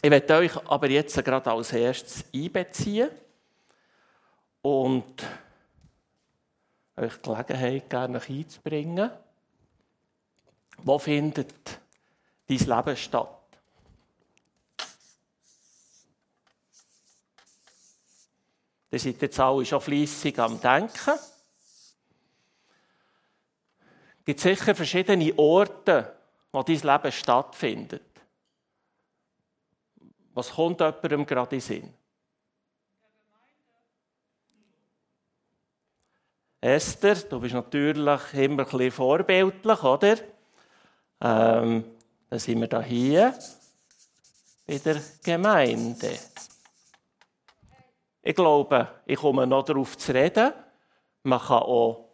Ich werde euch aber jetzt gerade als erstes einbeziehen und euch die Gelegenheit gerne einzubringen. Wo findet dein Leben statt? Ihr seid jetzt alle schon fleissig am Denken. Es gibt sicher verschiedene Orte, wo dein Leben stattfindet. Was kommt jemandem gerade in Sinn? Esther, du bist natürlich immer ein bisschen vorbildlich, oder? Ähm, dann sind wir hier in der Gemeinde. Ich glaube, ich komme noch darauf zu reden. Man kann auch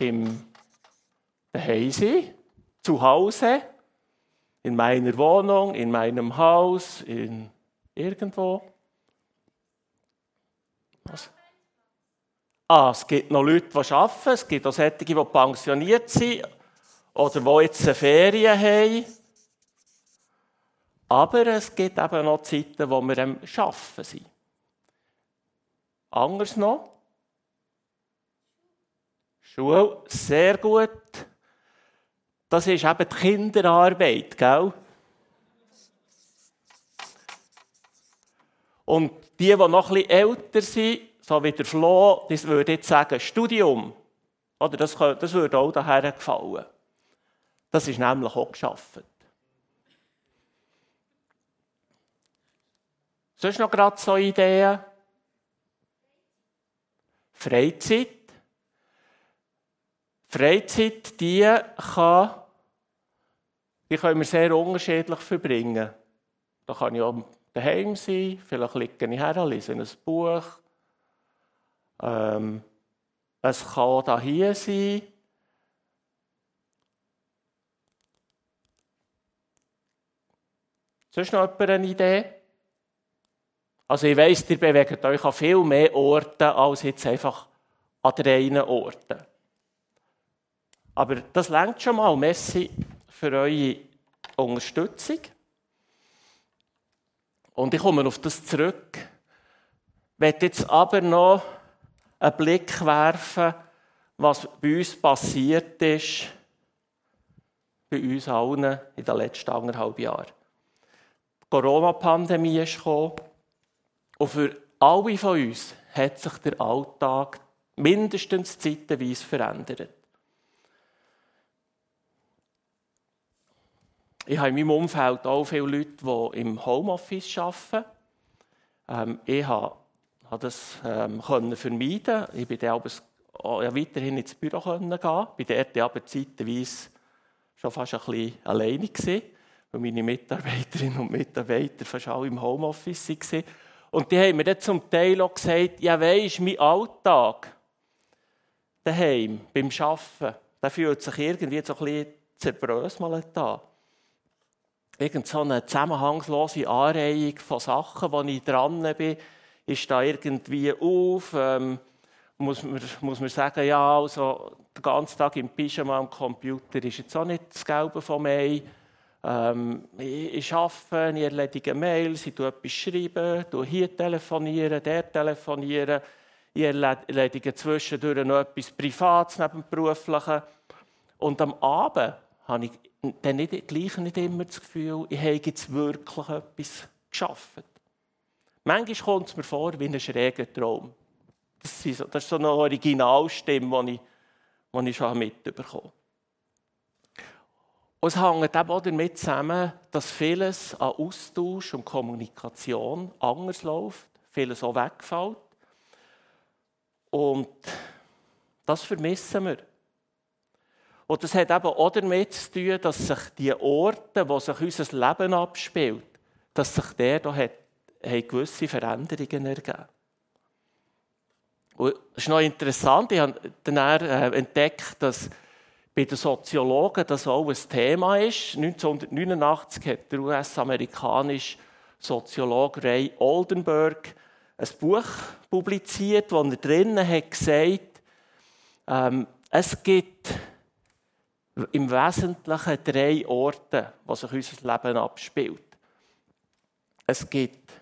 im Daheim sein, zu Hause, in meiner Wohnung, in meinem Haus, in irgendwo. Was? Ah, es gibt noch Leute, die arbeiten, es gibt auch solche, die pensioniert sind oder die jetzt eine Ferien haben. Aber es gibt eben noch Zeiten, wo wir am Arbeiten sind. Anders noch. Schule, sehr gut. Das ist eben die Kinderarbeit, gell? Und die, die noch bisschen älter sind, so wie der Flo, das würde jetzt sagen Studium. Oder das, das würde auch daher gefallen. Das ist nämlich auch geschafft. Sonst noch gerade so Ideen? Freizeit. Freizeit, die kann, die können wir sehr unterschiedlich verbringen. Da kann ich auch daheim sein, vielleicht liege ich her, lese ein Buch. Ähm, es kann auch hier sein. Sonst noch jemand eine Idee? Also ich weiss, ihr bewegt euch an viel mehr Orten als jetzt einfach an drei Orten. Aber das längt schon mal. Merci für eure Unterstützung. Und ich komme auf das zurück. Ich werde jetzt aber noch einen Blick werfen, was bei uns passiert ist, bei uns allen in den letzten anderthalb Jahren. Die Corona-Pandemie ist gekommen. Und für alle von uns hat sich der Alltag mindestens zeitweise verändert. Ich habe in meinem Umfeld auch viele Leute, die im Homeoffice arbeiten. Ähm, ich habe, das ähm, vermeiden. Ich bin dann weiterhin ins Büro gehen. Ich war dort aber zeitweise schon fast ein bisschen alleine, weil meine Mitarbeiterinnen und Mitarbeiter fast alle im Homeoffice waren. Und die haben mir dann zum Teil auch gesagt, ja weisst, mein Alltag daheim, beim Arbeiten, der fühlt sich irgendwie so ein bisschen zerbröselt an. Irgend so eine zusammenhangslose Anreihung von Sachen, wo ich dran bin, ist da irgendwie auf. Ähm, muss, man, muss man sagen, ja, also den ganzen Tag im Pyjama am Computer ist jetzt auch nicht das Gelbe von mir. Ähm, ich, ich arbeite, ich erledige Mails, ich etwas schreiben, ich hier telefonieren, der telefonieren. Ich erledige zwischendurch noch etwas Privates neben dem Beruflichen. Und am Abend habe ich dann nicht, gleich nicht immer das Gefühl, ich habe jetzt wirklich etwas geschafft. Manchmal kommt es mir vor wie ein schräger Traum. Das ist so eine Originalstimme, die ich, die ich schon mitbekommen habe. Und es hängt eben auch damit zusammen, dass vieles an Austausch und Kommunikation anders läuft, vieles auch wegfällt. Und das vermissen wir. Und das hat eben auch damit zu tun, dass sich die Orte, wo sich unser Leben abspielt, dass sich der da hat, hat gewisse Veränderungen ergeben. Und es ist noch interessant, ich habe dann äh, entdeckt, dass bei den Soziologen das auch ein Thema ist. 1989 hat der US-amerikanische Soziologe Ray Oldenburg ein Buch publiziert, wo er drinnen hat gesagt, ähm, es gibt im Wesentlichen drei Orte, wo sich unser Leben abspielt. Es gibt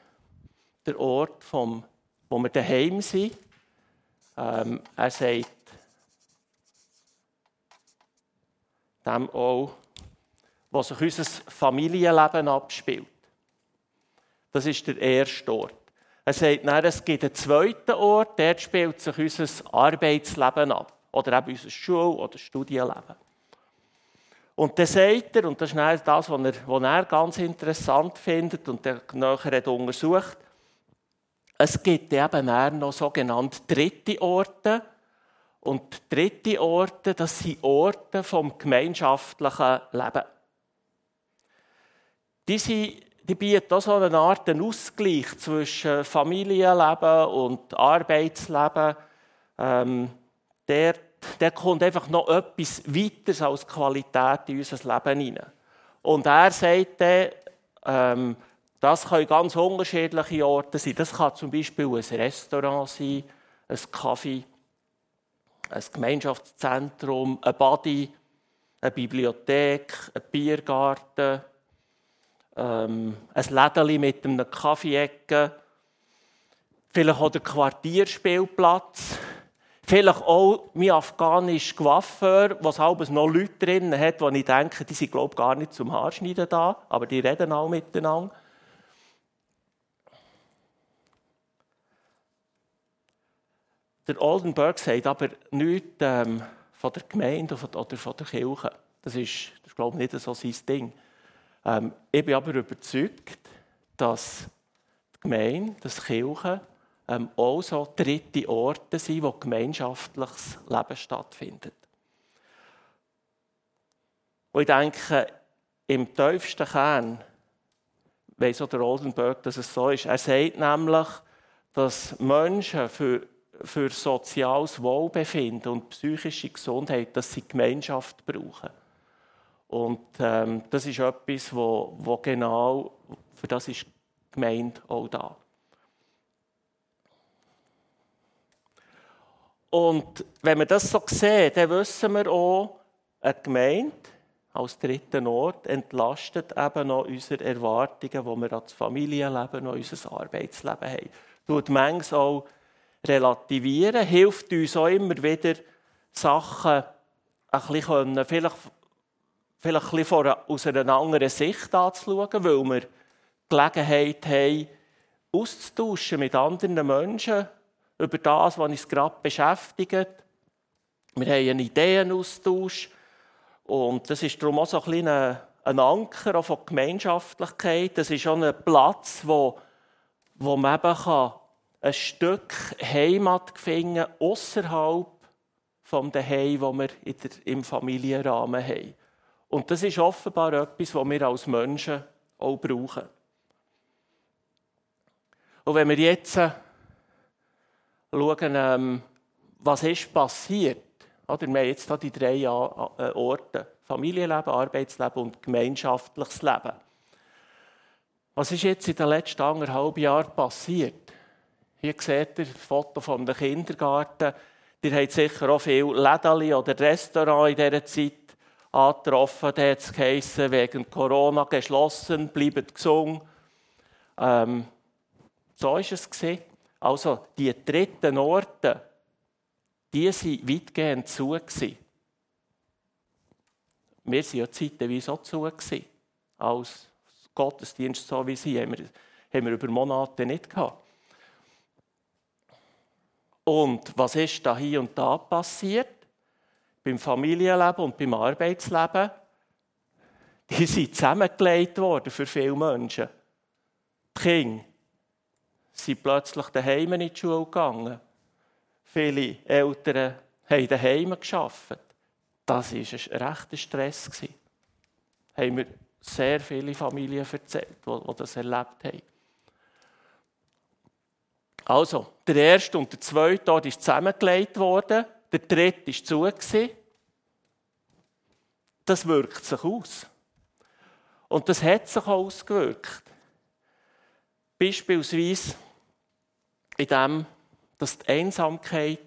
den Ort, vom, wo wir daheim sind. Ähm, er sagt dem auch, wo sich unser Familienleben abspielt. Das ist der erste Ort. Er sagt, nein, es gibt einen zweiten Ort, dort spielt sich unser Arbeitsleben ab. Oder eben unser Schul- oder Studienleben. Und dann sagt er, und das ist das, was er, was er ganz interessant findet und der nachher untersucht, es gibt eben noch sogenannte dritte Orte. Und dritte Orte, das sind Orte vom gemeinschaftlichen Leben. Die, sind, die bieten auch so eine Art Ausgleich zwischen Familienleben und Arbeitsleben. Ähm, der der kommt einfach noch etwas weiteres als Qualität in unser Leben hinein. Und er sagt dann, ähm, das können ganz unterschiedliche Orte sein. Das kann zum Beispiel ein Restaurant sein, ein Kaffee, ein Gemeinschaftszentrum, ein Body, eine Bibliothek, ein Biergarten, ähm, ein Lädeli mit einem Kaffeeecke, vielleicht auch der Quartierspielplatz, Vielleicht auch mein afghanischer Coiffeur, was halbes noch Leute drin hat, wo ich denke, die sind glaube gar nicht zum Haarschneiden da, aber die reden auch miteinander. Der Oldenburg sagt aber nichts ähm, von der Gemeinde oder von der Kirche. Das ist, das glaube ich, nicht so sein Ding. Ähm, ich bin aber überzeugt, dass die Gemeinde, dass die Kirche ähm, auch so dritte Orte sind, wo gemeinschaftliches Leben stattfindet. Und ich denke, im tiefsten Kern weiss auch der Oldenburg, dass es so ist. Er sagt nämlich, dass Menschen für, für soziales Wohlbefinden und psychische Gesundheit, dass sie Gemeinschaft brauchen. Und ähm, das ist etwas, wo, wo genau, für das ist Gemeinde auch da. Und wenn wir das so sehen, dann wissen wir auch, eine Gemeinde als dritten Ort entlastet eben noch unsere Erwartungen, die wir an das Familienleben und unser Arbeitsleben haben. Tut manches auch relativieren, hilft uns auch immer wieder, Sachen ein bisschen, vielleicht, vielleicht ein bisschen aus einer anderen Sicht anzuschauen, weil wir Gelegenheit haben, auszutauschen mit anderen Menschen über das, was uns gerade beschäftigt. Wir haben einen Ideenaustausch. Und das ist darum auch so ein, ein Anker auch von Gemeinschaftlichkeit. Das ist auch ein Platz, wo, wo man eben kann ein Stück Heimat finden kann, außerhalb vom Daheim, das wir der, im Familienrahmen haben. Und das ist offenbar etwas, was wir als Menschen auch brauchen. Und wenn wir jetzt schauen, ähm, was ist passiert. Oder, wir haben jetzt hier die drei äh, Orte. Familienleben, Arbeitsleben und gemeinschaftliches Leben. Was ist jetzt in den letzten anderthalb Jahren passiert? Hier seht ihr ein Foto von dem Kindergarten. Ihr habt sicher auch viele Läden oder Restaurants in dieser Zeit angetroffen. Da hat es wegen Corona geschlossen, bleibt gesund. Ähm, so war es. Gewesen. Also die dritten Orte, die waren weitgehend zu. Gewesen. Wir waren ja zeitweise auch zu. Gewesen. Als Gottesdienst so wie sie haben wir, haben wir über Monate nicht gehabt. Und was ist da hier und da passiert? Beim Familienleben und beim Arbeitsleben? Die sind zusammengelegt worden für viele Menschen. Die Kinder sind plötzlich daheim in die Schule gegangen. Viele Eltern haben daheim geschafft. Das war ein rechter Stress. Das haben mir sehr viele Familien erzählt, die das erlebt haben. Also, der erste und der zweite Ort ist zusammengelegt worden, der dritte war zu. Das wirkt sich aus. Und das hat sich ausgewirkt. Beispielsweise in dem, dass die Einsamkeit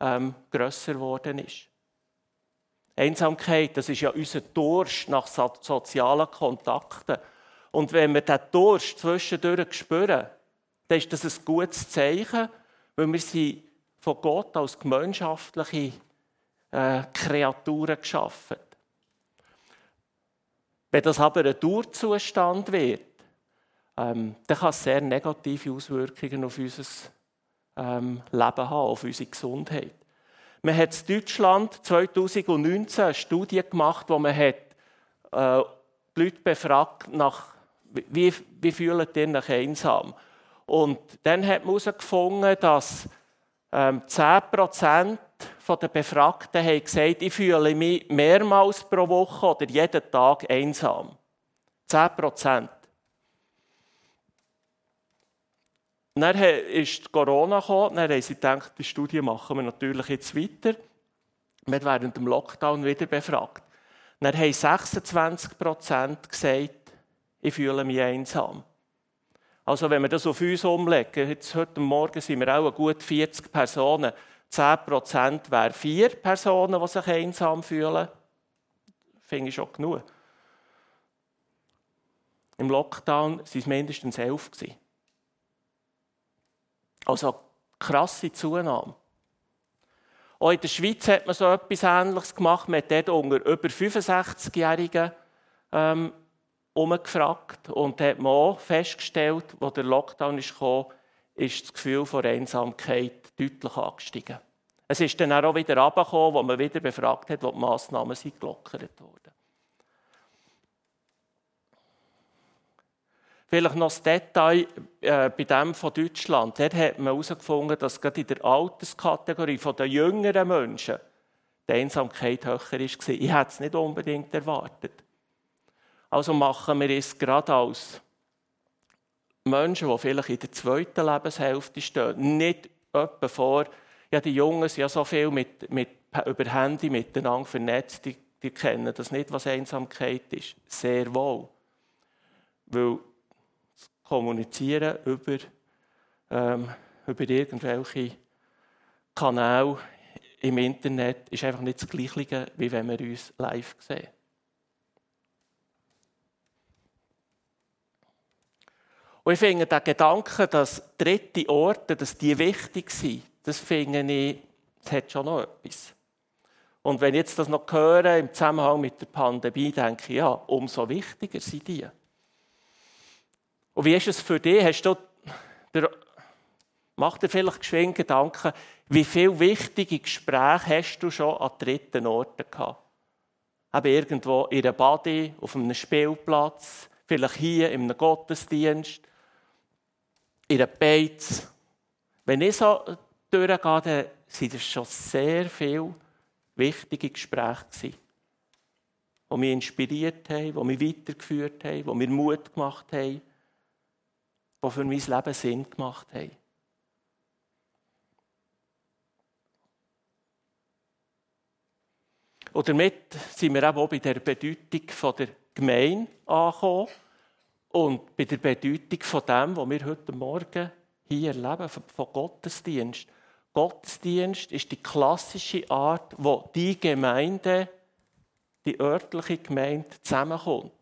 ähm, grösser geworden ist. Einsamkeit, das ist ja unser Durst nach sozialen Kontakten. Und wenn wir diesen Durst zwischendurch spüren, dann ist das ein gutes Zeichen, weil wir sind von Gott als gemeinschaftliche äh, Kreaturen geschaffen. Wenn das aber ein Dauerzustand wird, ähm, dann kann es sehr negative Auswirkungen auf unser ähm, Leben haben, auf unsere Gesundheit. Man hat in Deutschland 2019 eine Studie gemacht, wo man hat, äh, die Leute befragt nach, wie, wie fühlen die sich einsam. Und dann hat man herausgefunden, dass ähm, 10% der Befragten haben gesagt, ich fühle mich mehrmals pro Woche oder jeden Tag einsam. 10%. Dann ist Corona gekommen, dann haben sie gedacht, die Studie machen wir natürlich jetzt weiter. Wir werden während dem Lockdown wieder befragt. Dann haben 26 gesagt, ich fühle mich einsam. Also wenn wir das auf uns umlegen, jetzt heute Morgen sind wir auch gut 40 Personen, 10 Prozent wären vier Personen, die sich einsam fühlen. Finde ich schon genug. Im Lockdown waren es mindestens elf. Also krasse Zunahme. Auch in der Schweiz hat man so etwas Ähnliches gemacht. Man hat dort unter über 65-Jährigen ähm, umgefragt und hat man auch festgestellt, als der Lockdown kam, ist das Gefühl von Einsamkeit deutlich angestiegen. Es ist dann auch wieder runtergekommen, wo man wieder befragt hat, wo die Massnahmen sind gelockert wurden. Vielleicht noch das Detail äh, bei dem von Deutschland. Dort hat man herausgefunden, dass gerade in der Alterskategorie der jüngeren Menschen die Einsamkeit höher war. Ich hätte es nicht unbedingt erwartet. Also machen wir es gerade als Menschen, die vielleicht in der zweiten Lebenshälfte stehen, nicht etwa vor, ja, die Jungen sind ja so viel mit, mit, über Handy miteinander vernetzt, die, die kennen das nicht, was Einsamkeit ist. Sehr wohl. Weil kommunizieren über, ähm, über irgendwelche Kanäle im Internet ist einfach nicht das Gleiche, wie wenn wir uns live sehen. Und ich finde den Gedanken, dass dritte Orte, dass die wichtig sind, das finde ich, das hat schon noch etwas. Und wenn ich jetzt das noch höre im Zusammenhang mit der Pandemie, denke ich, ja, umso wichtiger sind die. Und wie ist es für dich? Hast du, mach dir vielleicht geschwind Gedanken, wie viele wichtige Gespräche hast du schon an dritten Orten gehabt? Eben irgendwo in einer Body, auf einem Spielplatz, vielleicht hier in einem Gottesdienst, in einer Beiz. Wenn ich so durchgehe, dann sind es schon sehr viele wichtige Gespräche gewesen, die mich inspiriert haben, die mich weitergeführt haben, die mir Mut gemacht haben die für mein Leben Sinn gemacht haben. Und damit sind wir eben auch bei der Bedeutung der Gemeinde angekommen und bei der Bedeutung von dem, was wir heute Morgen hier erleben, von Gottesdienst. Gottesdienst ist die klassische Art, wo die Gemeinde, die örtliche Gemeinde zusammenkommt.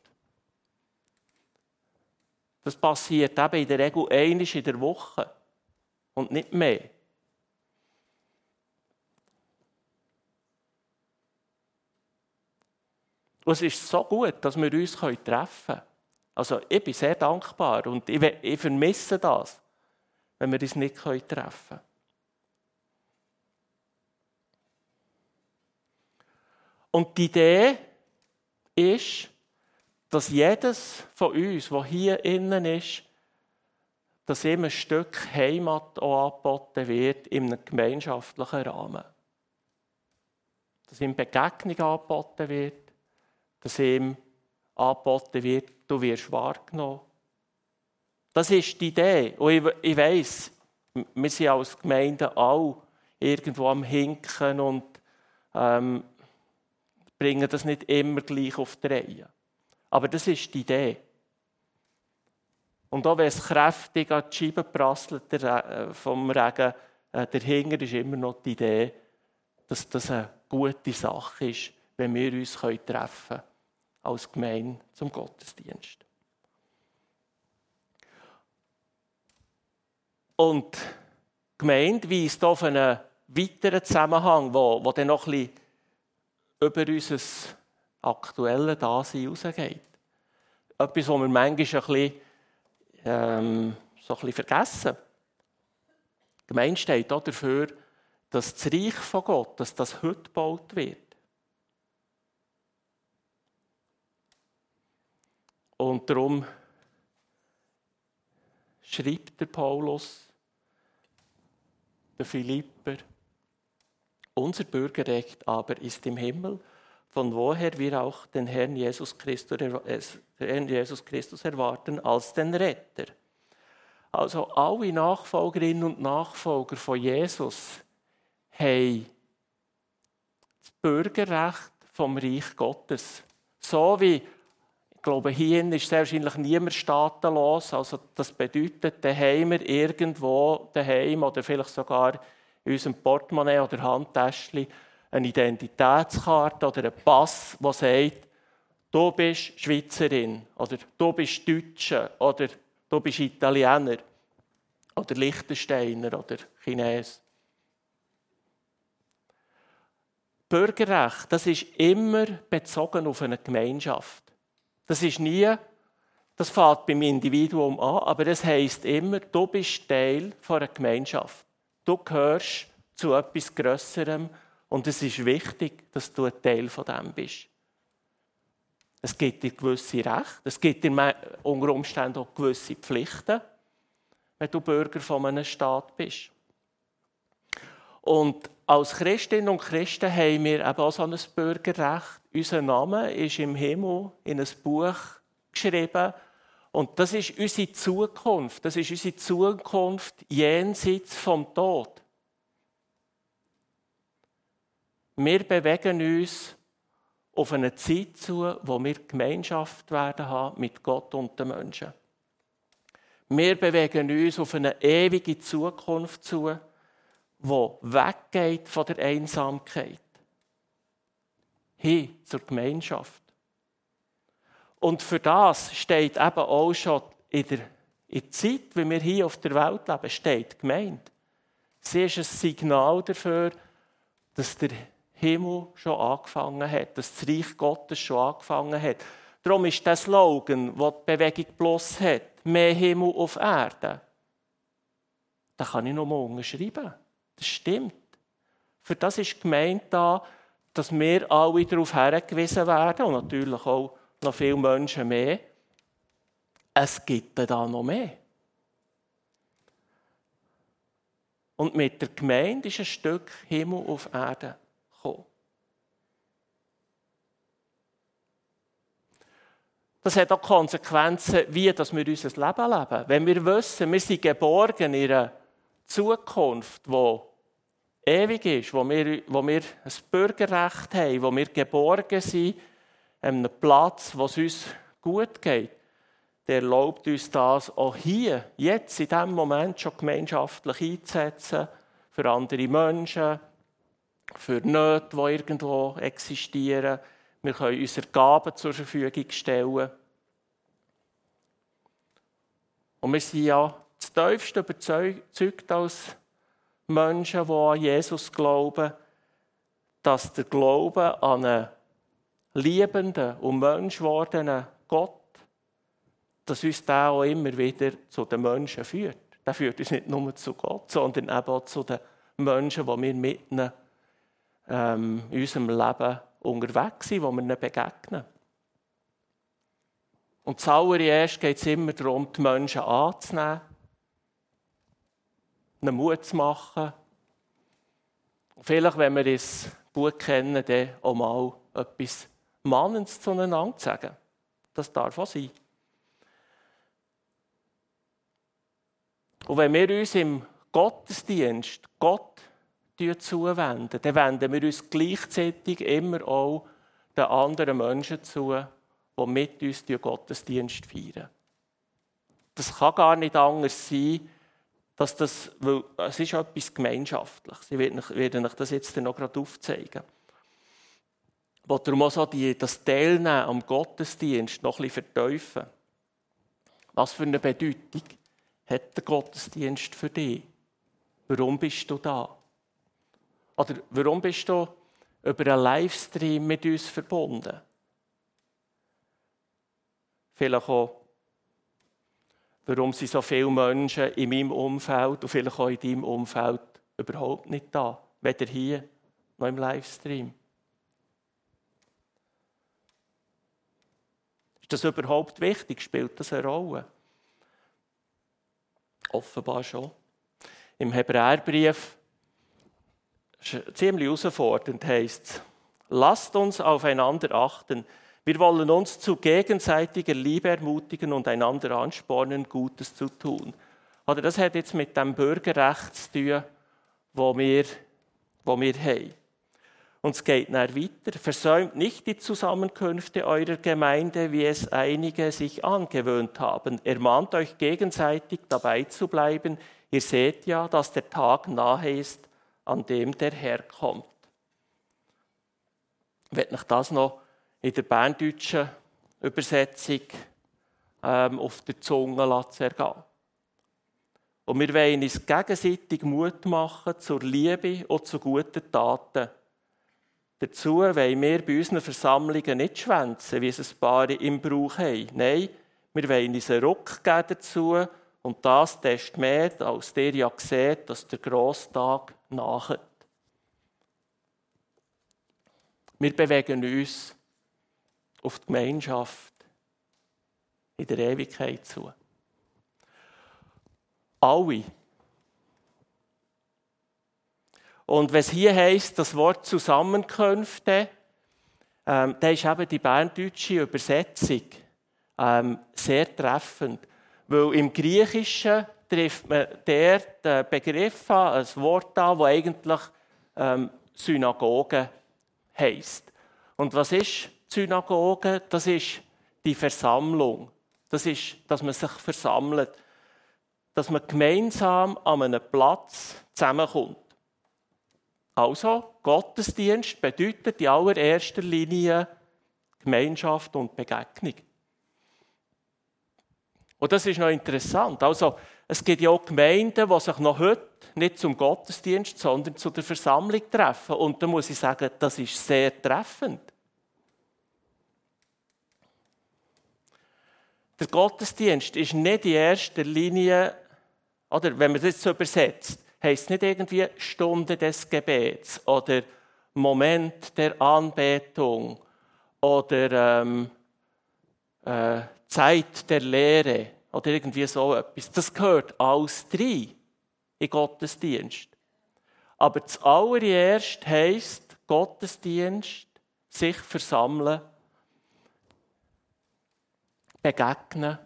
Das passiert eben in der Regel einmal in der Woche und nicht mehr. Und es ist so gut, dass wir uns treffen können. Also ich bin sehr dankbar und ich, ich vermisse das, wenn wir uns nicht treffen können. Und die Idee ist, dass jedes von uns, der hier innen ist, dass ihm ein Stück Heimat auch angeboten wird in einem gemeinschaftlichen Rahmen. Dass ihm Begegnung angeboten wird, dass ihm angeboten wird, du wirst wahrgenommen. Das ist die Idee. Und ich, ich weiss, wir sind als Gemeinde auch irgendwo am Hinken und ähm, bringen das nicht immer gleich auf die Reihe. Aber das ist die Idee. Und auch wenn es kräftig an die Scheibe prasselt äh, vom Regen, äh, dahinter ist immer noch die Idee, dass das eine gute Sache ist, wenn wir uns treffen können als Gemeinde zum Gottesdienst. Und die Gemeinde weist auf einen weiteren Zusammenhang, dann noch ein bisschen über unser aktuelles Dasein rausgeht. Etwas, was wir manchmal ein bisschen, ähm, so ein bisschen vergessen. Die Gemeinde steht auch dafür, dass das Reich von Gott, dass das heute gebaut wird. Und darum schreibt der Paulus, der Philipper, unser Bürgerrecht aber ist im Himmel, von woher wir auch den Herrn Jesus Christus, Herrn Jesus Christus erwarten als den Retter. Also alle Nachfolgerinnen und Nachfolger von Jesus haben das Bürgerrecht vom Reich Gottes. So wie, ich glaube, hier ist sehr wahrscheinlich niemand staatenlos. Also das bedeutet, da haben wir irgendwo daheim oder vielleicht sogar in unserem Portemonnaie oder Handtäschchen eine Identitätskarte oder einen Pass, der sagt, du bist Schweizerin oder du bist Deutsche oder du bist Italiener oder Liechtensteiner oder Chines. Bürgerrecht, das ist immer bezogen auf eine Gemeinschaft. Das ist nie, das fängt beim Individuum an, aber es heißt immer, du bist Teil einer Gemeinschaft. Du gehörst zu etwas Größerem und es ist wichtig, dass du ein Teil von dem bist. Es gibt dir gewisse Rechte, es gibt dir unter Umständen auch gewisse Pflichten, wenn du Bürger von einem Staat bist. Und als Christinnen und Christen haben wir eben auch so ein Bürgerrecht. Unser Name ist im Himmel in ein Buch geschrieben. Und das ist unsere Zukunft. Das ist unsere Zukunft jenseits vom Tod. Wir bewegen uns auf eine Zeit zu, wo wir Gemeinschaft werden haben mit Gott und den Menschen. Wir bewegen uns auf eine ewige Zukunft zu, wo weggeht von der Einsamkeit hin zur Gemeinschaft. Und für das steht eben auch schon in der, in der Zeit, wie wir hier auf der Welt leben, steht Gemeinde. Sie ist ein Signal dafür, dass der Himmel schon angefangen hat, dass das Reich Gottes schon angefangen hat. Darum ist der Slogan, den die Bewegung Plus hat, mehr Himmel auf Erde. Da kann ich noch mal unterschreiben. Das stimmt. Für das ist gemeint da, dass wir alle darauf hergewiesen werden und natürlich auch noch viele Menschen mehr. Es gibt da noch mehr. Und mit der Gemeinde ist ein Stück Himmel auf Erde gekommen. Das hat auch Konsequenzen, wie dass wir unser Leben leben. Wenn wir wissen, wir sind geborgen in einer Zukunft, die ewig ist, wo wir, wo wir ein Bürgerrecht haben, wo wir geborgen sind, an einem Platz, wo es uns gut geht, der erlaubt uns das auch hier, jetzt, in diesem Moment schon gemeinschaftlich einzusetzen, für andere Menschen, für Nöte, die irgendwo existieren. Wir können unsere Gaben zur Verfügung stellen. Und wir sind ja das tiefste überzeugt als Menschen, die an Jesus glauben, dass der Glaube an einen liebenden und menschwordenen Gott, dass uns der auch immer wieder zu den Menschen führt. Der führt uns nicht nur zu Gott, sondern eben auch zu den Menschen, die wir mitten ähm, in unserem Leben unterwegs sind, wo wir ihnen begegnen. Und zuallererst geht es immer darum, die Menschen anzunehmen, ihnen Mut zu machen. vielleicht, wenn wir das Buch kennen, dann auch mal etwas Mahnendes zueinander zu sagen. Das darf auch sein. Und wenn wir uns im Gottesdienst Gott zuwenden, dann wenden wir uns gleichzeitig immer auch den anderen Menschen zu, die mit uns den Gottesdienst feiern. Das kann gar nicht anders sein, dass das, weil es ist etwas Gemeinschaftliches. Ich werde euch das jetzt noch gerade aufzeigen. wo darum auch so die, das Teilnehmen am Gottesdienst noch bisschen verteufeln. Was für eine Bedeutung hat der Gottesdienst für dich? Warum bist du da? Oder warum bist du über einen Livestream mit uns verbunden? Vielleicht auch, warum sind so viele Menschen in meinem Umfeld und vielleicht auch in deinem Umfeld überhaupt nicht da, weder hier noch im Livestream. Ist das überhaupt wichtig? Spielt das eine Rolle? Offenbar schon. Im Hebräerbrief ziemlich herausfordernd heißt es, lasst uns aufeinander achten. Wir wollen uns zu gegenseitiger Liebe ermutigen und einander anspornen, Gutes zu tun. Oder das hat jetzt mit dem Bürgerrecht zu tun, wo wir, wo wir haben. Und es geht dann weiter. Versäumt nicht die Zusammenkünfte eurer Gemeinde, wie es einige sich angewöhnt haben. Ermahnt euch gegenseitig dabei zu bleiben. Ihr seht ja, dass der Tag nahe ist, an dem der Herr kommt. Ich werde euch das noch in der berndeutschen Übersetzung ähm, auf der Zunge zergehen. Und wir wollen uns gegenseitig Mut machen zur Liebe und zu guten Taten Dazu wollen wir bei unseren Versammlungen nicht schwänzen, wie es ein paar im Brauch haben. Nein, wir wollen uns einen Ruck geben dazu und das desto mehr, als der ja sieht, dass der Grosstag nachher. Wir bewegen uns auf die Gemeinschaft in der Ewigkeit zu. Alle Und es hier heißt, das Wort Zusammenkünfte, ähm, da ist eben die berndeutsche Übersetzung ähm, sehr treffend. Weil im Griechischen trifft man der den Begriff an, ein Wort an, das eigentlich ähm, Synagoge heisst. Und was ist Synagoge? Das ist die Versammlung. Das ist, dass man sich versammelt. Dass man gemeinsam an einem Platz zusammenkommt. Also, Gottesdienst bedeutet in allererster Linie Gemeinschaft und Begegnung. Und das ist noch interessant. Also, es gibt ja auch Gemeinden, die sich noch heute nicht zum Gottesdienst, sondern zu der Versammlung treffen. Und da muss ich sagen, das ist sehr treffend. Der Gottesdienst ist nicht in erster Linie, oder wenn man das so übersetzt, heißt nicht irgendwie Stunde des Gebets oder Moment der Anbetung oder ähm, äh, Zeit der Lehre oder irgendwie so etwas. Das gehört alles rein in Gottesdienst. Aber das allererst heisst Gottesdienst, sich versammeln, begegnen,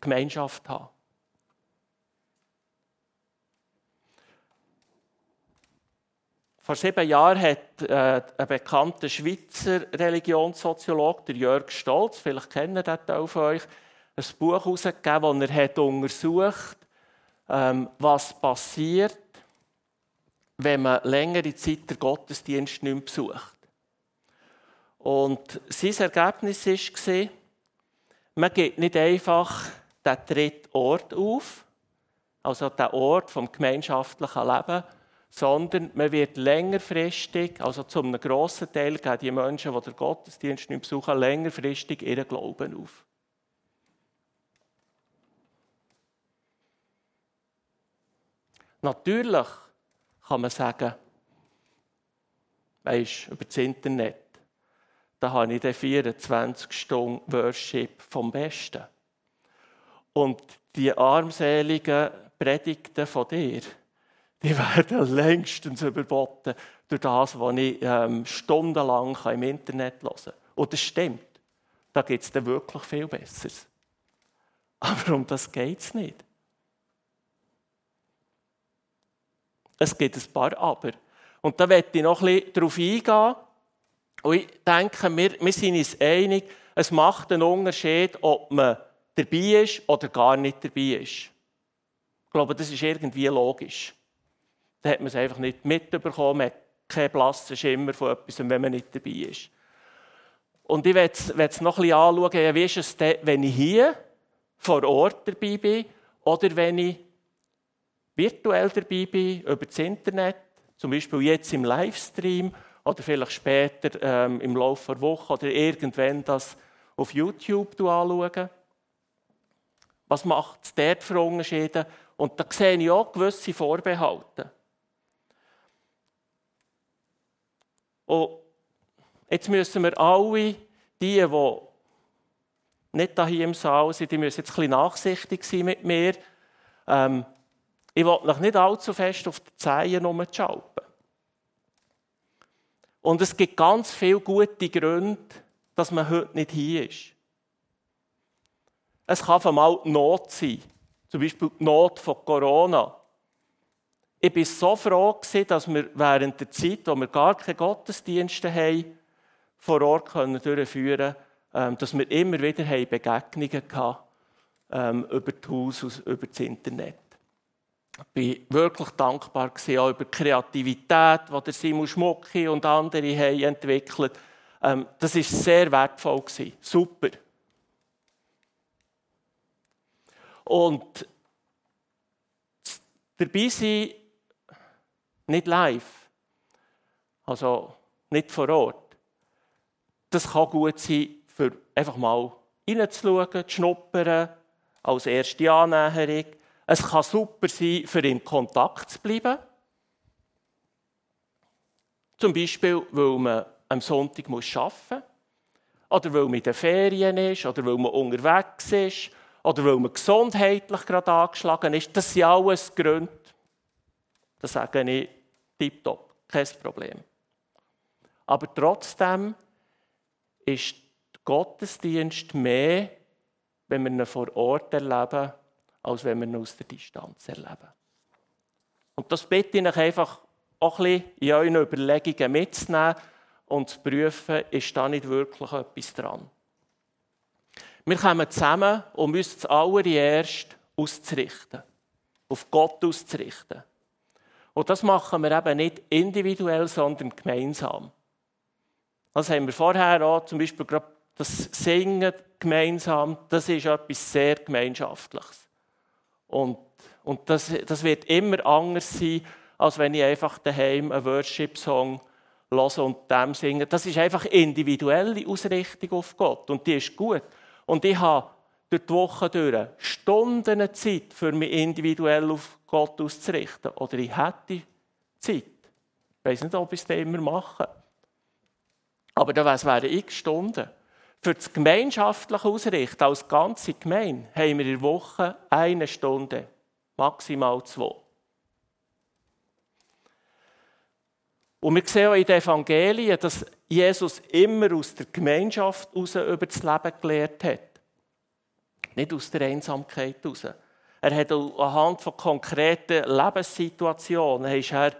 Gemeinschaft haben. Vor sieben Jahren hat äh, ein bekannter Schweizer Religionssoziologe, der Jörg Stolz, vielleicht kennen das Teil von euch, ein Buch herausgegeben, wo er untersucht ähm, was passiert, wenn man längere Zeit den Gottesdienst nicht mehr besucht. Und sein Ergebnis war, man geht nicht einfach den dritten Ort auf, also den Ort vom gemeinschaftlichen Leben, sondern man wird längerfristig, also zu einem grossen Teil gehen die Menschen, die den Gottesdienst nicht besuchen, längerfristig ihren Glauben auf. Natürlich kann man sagen, weißt, über das Internet, da habe ich den 24 Stunden Worship vom Besten. Und die armseligen Predigten von dir, die werden längstens überboten durch das, was ich ähm, stundenlang im Internet hören kann. Und das stimmt. Da gibt es dann wirklich viel Besseres. Aber um das geht es nicht. Es gibt ein paar Aber. Und da werde ich noch ein bisschen darauf eingehen. Und ich denke, wir, wir sind uns einig, es macht einen Unterschied, ob man dabei ist oder gar nicht dabei ist. Ich glaube, das ist irgendwie logisch. Da hat man es einfach nicht mitbekommen, man hat kein blasser Schimmer von etwas, wenn man nicht dabei ist. Und ich will es noch ein bisschen anschauen, wie ist es denn, wenn ich hier vor Ort dabei bin oder wenn ich virtuell dabei bin, über das Internet, zum Beispiel jetzt im Livestream oder vielleicht später ähm, im Laufe der Woche oder irgendwann das auf YouTube anschauen. Was macht es dort für Unterschiede? Und da sehe ich auch gewisse Vorbehalte. Und jetzt müssen wir alle, die, die nicht hier im Saal sind, die müssen jetzt ein nachsichtig sein mit mir. Ähm, ich will noch nicht allzu fest auf die Zehen rumschalpen. Und es gibt ganz viele gute Gründe, dass man heute nicht hier ist. Es kann einmal die Not sein, zum Beispiel die Not von Corona. Ich war so froh, dass wir während der Zeit, wo wir gar keine Gottesdienste haben, vor Ort durchführen konnten, ähm, dass wir immer wieder Begegnungen hatten ähm, über das Haus, über das Internet. Ich war wirklich dankbar auch über die Kreativität, die der Simon Schmucki und andere haben entwickelt haben. Ähm, das war sehr wertvoll. Super. Und dabei sein, nicht live, also nicht vor Ort, das kann gut sein, für einfach mal reinzuschauen, zu schnuppern, als erste Annäherung. Es kann super sein, für in Kontakt zu bleiben. Zum Beispiel, weil man am Sonntag arbeiten muss. Oder weil man in den Ferien ist. Oder weil man unterwegs ist. Oder weil man gesundheitlich gerade angeschlagen ist. Das sind alles Gründe. Das sage ich tiptop. Kein Problem. Aber trotzdem ist der Gottesdienst mehr, wenn wir ihn vor Ort erleben, als wenn wir ihn aus der Distanz erleben. Und das bitte ich euch einfach auch ein bisschen in euren Überlegungen mitzunehmen und zu prüfen, ist da nicht wirklich etwas dran. Wir kommen zusammen, um uns zuallererst auszurichten, auf Gott auszurichten. Und das machen wir eben nicht individuell, sondern gemeinsam. Das haben wir vorher auch, zum Beispiel gerade das Singen gemeinsam, das ist etwas sehr Gemeinschaftliches. Und, und das, das wird immer anders sein, als wenn ich einfach daheim einen Worship-Song höre und dem singe. Das ist einfach individuelle Ausrichtung auf Gott und die ist gut. Und ich habe durch die Woche durch Stunden Zeit, für mich individuell auf Gott auszurichten. Oder ich hätte Zeit. Ich weiß nicht, ob ich es immer mache. Aber da wären x Stunden. Für das gemeinschaftliche Ausrichten als ganze Gemeinde haben wir in der Woche eine Stunde, maximal zwei. Und wir sehen auch in den Evangelien, dass Jesus immer aus der Gemeinschaft heraus über das Leben gelehrt hat. Nicht aus der Einsamkeit heraus. Er hat anhand von konkreten Lebenssituationen ist er,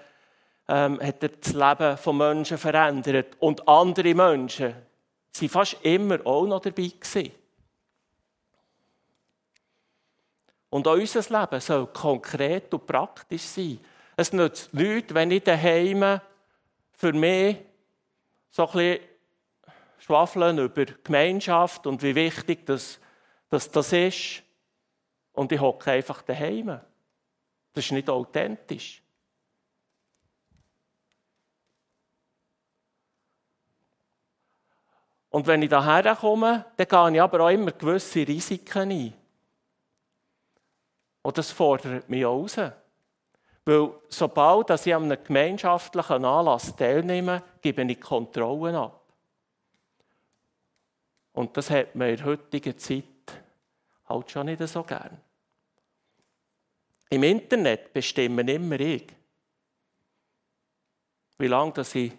ähm, hat er das Leben von Menschen verändert. Und andere Menschen sie fast immer auch noch dabei gewesen. Und auch unser Leben soll konkret und praktisch sein. Es nützt nichts, wenn ich daheim für mich so ein bisschen schwafeln über Gemeinschaft und wie wichtig das, das, das ist. Und ich hocke einfach daheim. Das ist nicht authentisch. Und wenn ich daher komme, dann gehe ich aber auch immer gewisse Risiken ein. Und das fordert mich auch raus. Weil sobald ich an einem gemeinschaftlichen Anlass teilnehme, gebe ich Kontrollen ab. Und das hat man in der heutigen Zeit halt schon nicht so gern. Im Internet bestimmen immer ich, wie lange ich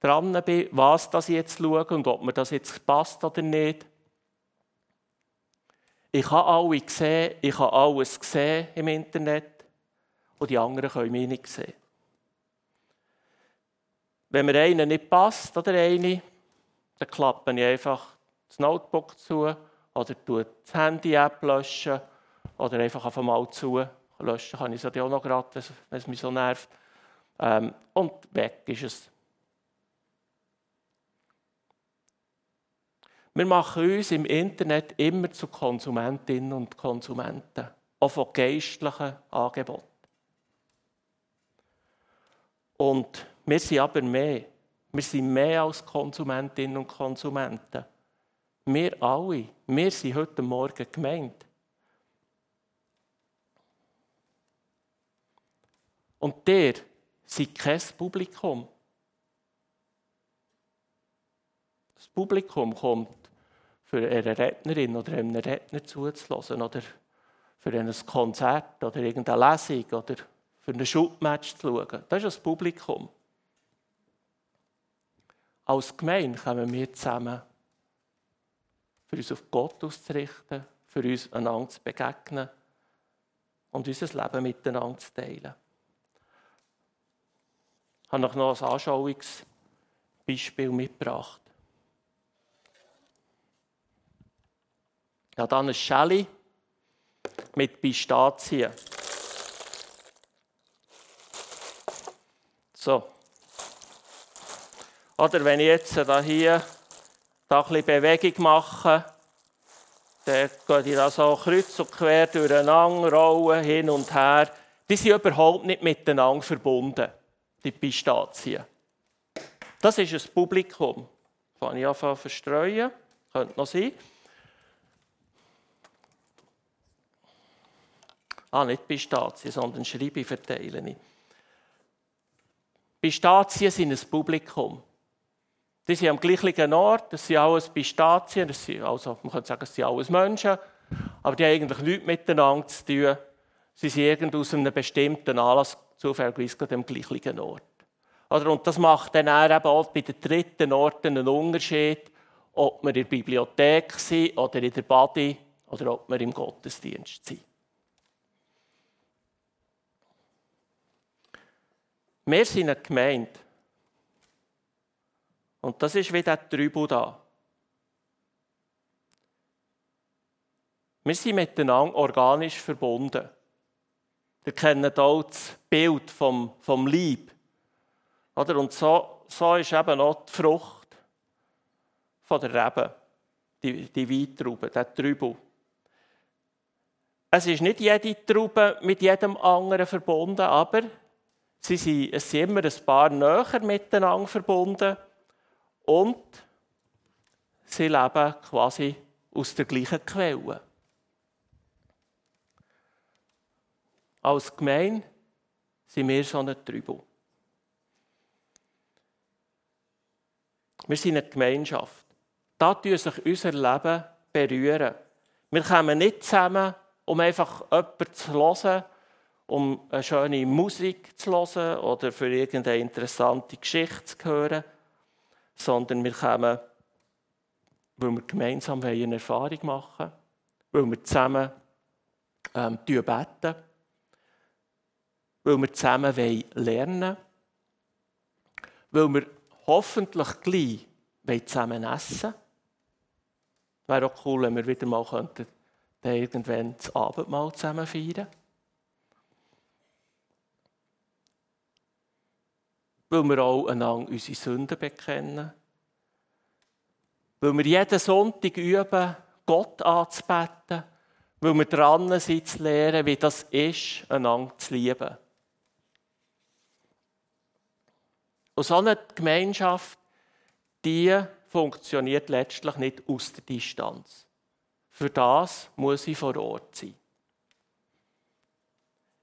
dran bin, was das jetzt schaue und ob mir das jetzt passt oder nicht. Ich habe alle gesehen, ich habe alles gesehen im Internet und die anderen können mich nicht sehen. Wenn mir einer nicht passt oder eine, dann klappe ich einfach das Notebook zu oder das Handy-App löschen oder einfach auf einmal zu. Löschen kann ich es auch noch gerade, wenn es mich so nervt. Ähm, und weg ist es. Wir machen uns im Internet immer zu Konsumentinnen und Konsumenten, auch von geistlichen Angeboten. Und wir sind aber mehr. Wir sind mehr als Konsumentinnen und Konsumenten. Wir alle, wir sind heute Morgen gemeint. Und der sind kein Publikum. Das Publikum kommt für eine Rednerin oder einen Redner zuzulassen oder für ein Konzert oder irgendeine Lesung oder für ein Schubmatch zu schauen. Das ist das Publikum. Als Gemeinde kommen wir zusammen, für uns auf Gott auszurichten, für uns einander zu begegnen und unser Leben miteinander zu teilen. Ich habe noch ein Anschauungsbeispiel mitgebracht. Ich habe hier eine Schelle mit Pistazien. So. Oder wenn ich jetzt hier da ein bisschen Bewegung mache, dann gehe ich da so kreuz und quer durcheinander, rollen, hin und her. Die sind überhaupt nicht miteinander verbunden, die Pistazien. Das ist ein Publikum. Kann ich anfangen zu verstreuen. Könnte noch sein. Ah, nicht Pistazien, sondern Schreibe verteilen. Pistazien sind ein Publikum. Die sind am gleichen Ort, das sind alles Pistazien, das sind, also man könnte sagen, es sind alles Menschen, aber die haben eigentlich nichts miteinander zu tun. Sie sind irgend aus einem bestimmten Anlass zufällig am gleichen Ort. Oder, und das macht dann eben auch bei den dritten Orten einen Unterschied, ob wir in der Bibliothek sind oder in der Body oder ob wir im Gottesdienst sind. Wir sind eine Gemeinde. Und das ist wie der Trübel da. Wir sind miteinander organisch verbunden. Wir kennen auch das Bild vom, vom Lieb. Oder? Und so, so ist eben auch die Frucht von der Rebe, die, die Weintraube, der Trübel. Es ist nicht jede Traube mit jedem anderen verbunden, aber Sie sind, es sind immer ein paar näher miteinander verbunden und sie leben quasi aus der gleichen Quelle. Als Gemeinde sind wir so eine Tribut. Wir sind eine Gemeinschaft. Da tun sich unser Leben berühren. Wir kommen nicht zusammen, um einfach jemanden zu hören um eine schöne Musik zu hören oder für irgendeine interessante Geschichte zu hören, sondern wir kommen, weil wir gemeinsam eine Erfahrung machen weil wir zusammen ähm, beten, weil wir zusammen lernen wollen, weil wir hoffentlich gleich zusammen essen. Wäre auch cool, wenn wir wieder mal könnten, irgendwann das Abendmahl zusammen feiern weil wir auch einander unsere Sünden bekennen. Weil wir jeden Sonntag üben, Gott anzubeten. Weil wir dran sind zu lernen, wie das ist, einander zu lieben. Und so eine Gemeinschaft, die funktioniert letztlich nicht aus der Distanz. Für das muss ich vor Ort sein.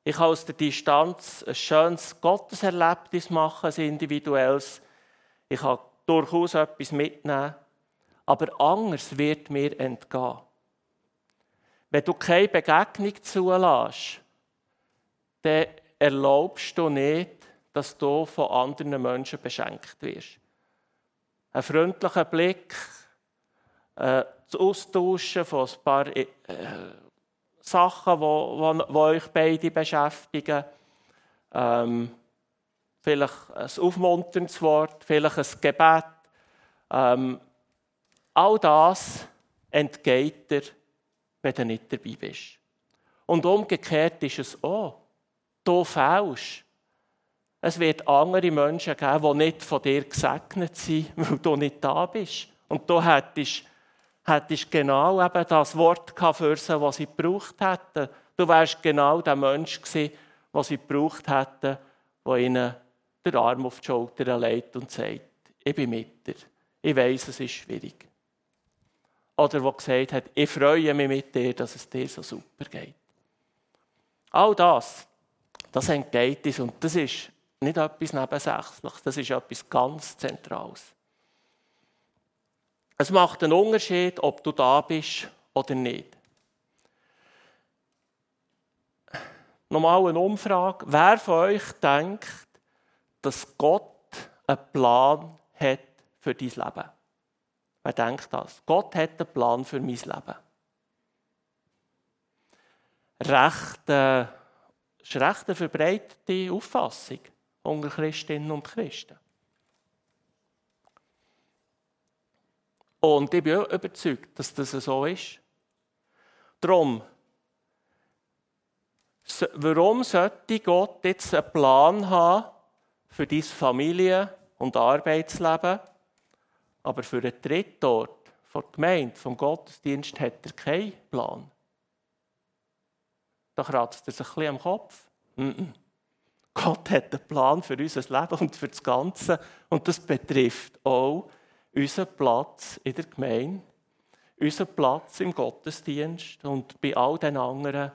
Ich kann aus der Distanz ein schönes Gotteserlebnis machen, ein individuelles. Ich kann durchaus etwas mitnehmen. Aber anders wird mir entgehen. Wenn du keine Begegnung zulässt, dann erlaubst du nicht, dass du von anderen Menschen beschenkt wirst. Ein freundlicher Blick, äh, das Austauschen von ein paar äh, Sachen, die, euch beide beschäftigen. Ähm, vielleicht ein aufmunterndes Wort, vielleicht ein Gebet. Ähm, all das entgeht dir, wenn du nicht dabei bist. Und umgekehrt ist es auch. Du fehlst. Es wird andere Menschen geben, die nicht von dir gesegnet sind, weil du nicht da bist. Und du hättest, hättest genau eben das Wort für sie, was sie gebraucht hätten. Du wärst genau der Mensch gewesen, den sie gebraucht hätten, der ihnen den Arm auf die Schulter legt und sagt, ich bin mit dir. Ich weiß, es ist schwierig. Oder der gesagt hat, ich freue mich mit dir, dass es dir so super geht. All das, das entgeht uns und das ist nicht etwas Nebensächliches, das ist etwas ganz Zentrales. Es macht einen Unterschied, ob du da bist oder nicht. Nochmal eine Umfrage. Wer von euch denkt, dass Gott einen Plan hat für dein Leben? Wer denkt das? Gott hat einen Plan für mein Leben. Recht, äh, ist recht eine verbreitete Auffassung unter Christinnen und Christen. Und ich bin überzeugt, dass das so ist. Darum, warum sollte Gott jetzt einen Plan haben für dein Familie- und Arbeitsleben, aber für den Drittort von der Gemeinde, vom Gottesdienst, hat er keinen Plan? Da kratzt er sich ein bisschen am Kopf. -mm. Gott hat einen Plan für unser Leben und für das Ganze. Und das betrifft auch unseren Platz in der Gemeinde, unseren Platz im Gottesdienst und bei all den anderen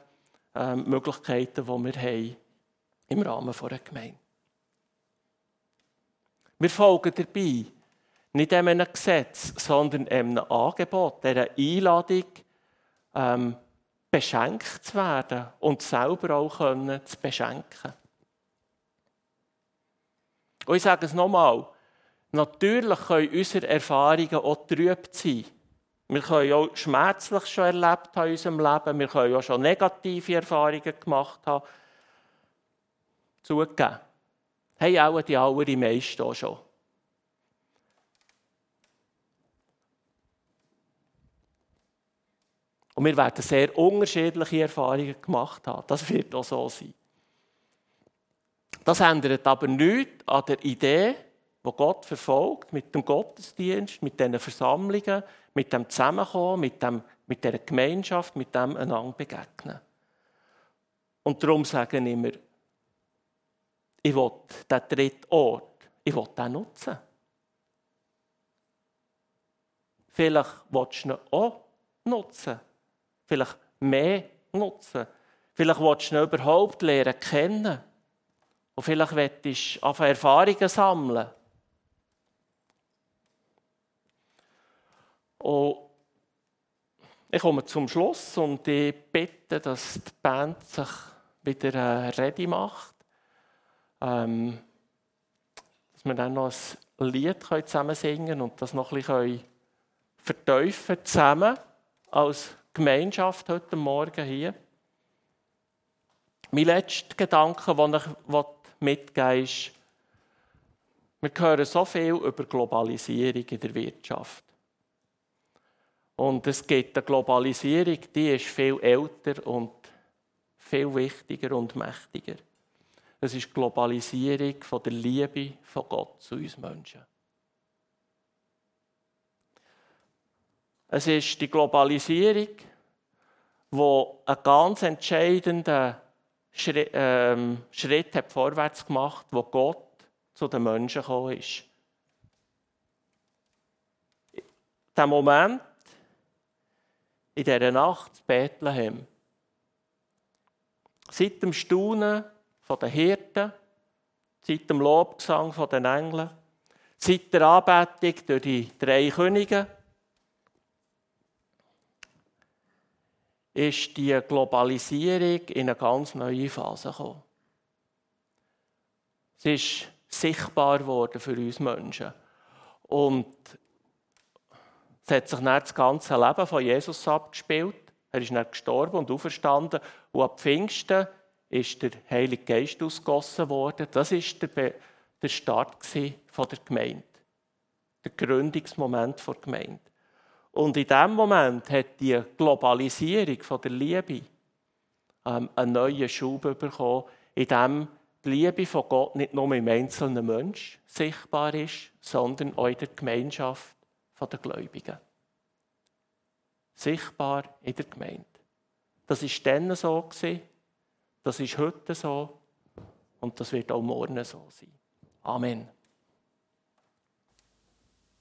äh, Möglichkeiten, die wir haben im Rahmen einer Gemeinde. Wir folgen dabei nicht einem Gesetz, sondern einem Angebot, einer Einladung, ähm, beschenkt zu werden und selber auch können, zu beschenken. Und ich sage es nochmal, natürlich können unsere Erfahrungen auch trüb sein. Wir können auch schmerzlich schon erlebt haben in unserem Leben, wir können auch schon negative Erfahrungen gemacht haben. Zugegeben. Haben auch die allermeisten auch schon. Und wir werden sehr unterschiedliche Erfahrungen gemacht haben. Das wird auch so sein. Das ändert aber nichts an der Idee, die Gott verfolgt, mit dem Gottesdienst, mit diesen Versammlungen, mit dem Zusammenkommen, mit, dem, mit dieser Gemeinschaft, mit dem einander begegnen. Und darum sagen ich immer, ich will diesen dritten Ort, ich will den nutzen. Vielleicht willst du ihn auch nutzen. Vielleicht mehr nutzen. Vielleicht willst du ihn überhaupt lernen kennen. Und vielleicht willst du auf Erfahrungen sammeln. Und ich komme zum Schluss und ich bitte, dass die Band sich wieder äh, ready macht. Ähm, dass wir dann noch ein Lied zusammen singen und das noch ein bisschen vertiefen zusammen als Gemeinschaft heute Morgen hier. Mein letzter Gedanke, den ich mitgeben ist, wir hören so viel über Globalisierung in der Wirtschaft. Und es gibt eine Globalisierung, die ist viel älter und viel wichtiger und mächtiger. Es ist die Globalisierung von der Liebe von Gott zu uns Menschen. Es ist die Globalisierung, die einen ganz entscheidenden Schritt, ähm, Schritt hat vorwärts gemacht, wo Gott zu den Menschen gekommen ist. Der Moment in dieser Nacht in Bethlehem, seit dem Staunen der Hirten, seit dem Lobgesang der Engel, seit der Anbetung durch die drei Könige, ist die Globalisierung in eine ganz neue Phase gekommen. Sie ist sichtbar geworden für uns Menschen. Und es hat sich dann das ganze Leben von Jesus abgespielt. Er ist dann gestorben und auferstanden. Und ab Pfingsten ist der Heilige Geist ausgossen worden. Das war der, Start der Gemeinde. Der Gründungsmoment der Gemeinde. Und in dem Moment hat die Globalisierung der Liebe ähm, einen neuen Schub bekommen, in dem die Liebe von Gott nicht nur im einzelnen Mensch sichtbar ist, sondern auch in der Gemeinschaft der Gläubigen. Sichtbar in der Gemeinde. Das ist dann so das ist heute so und das wird auch morgen so sein. Amen.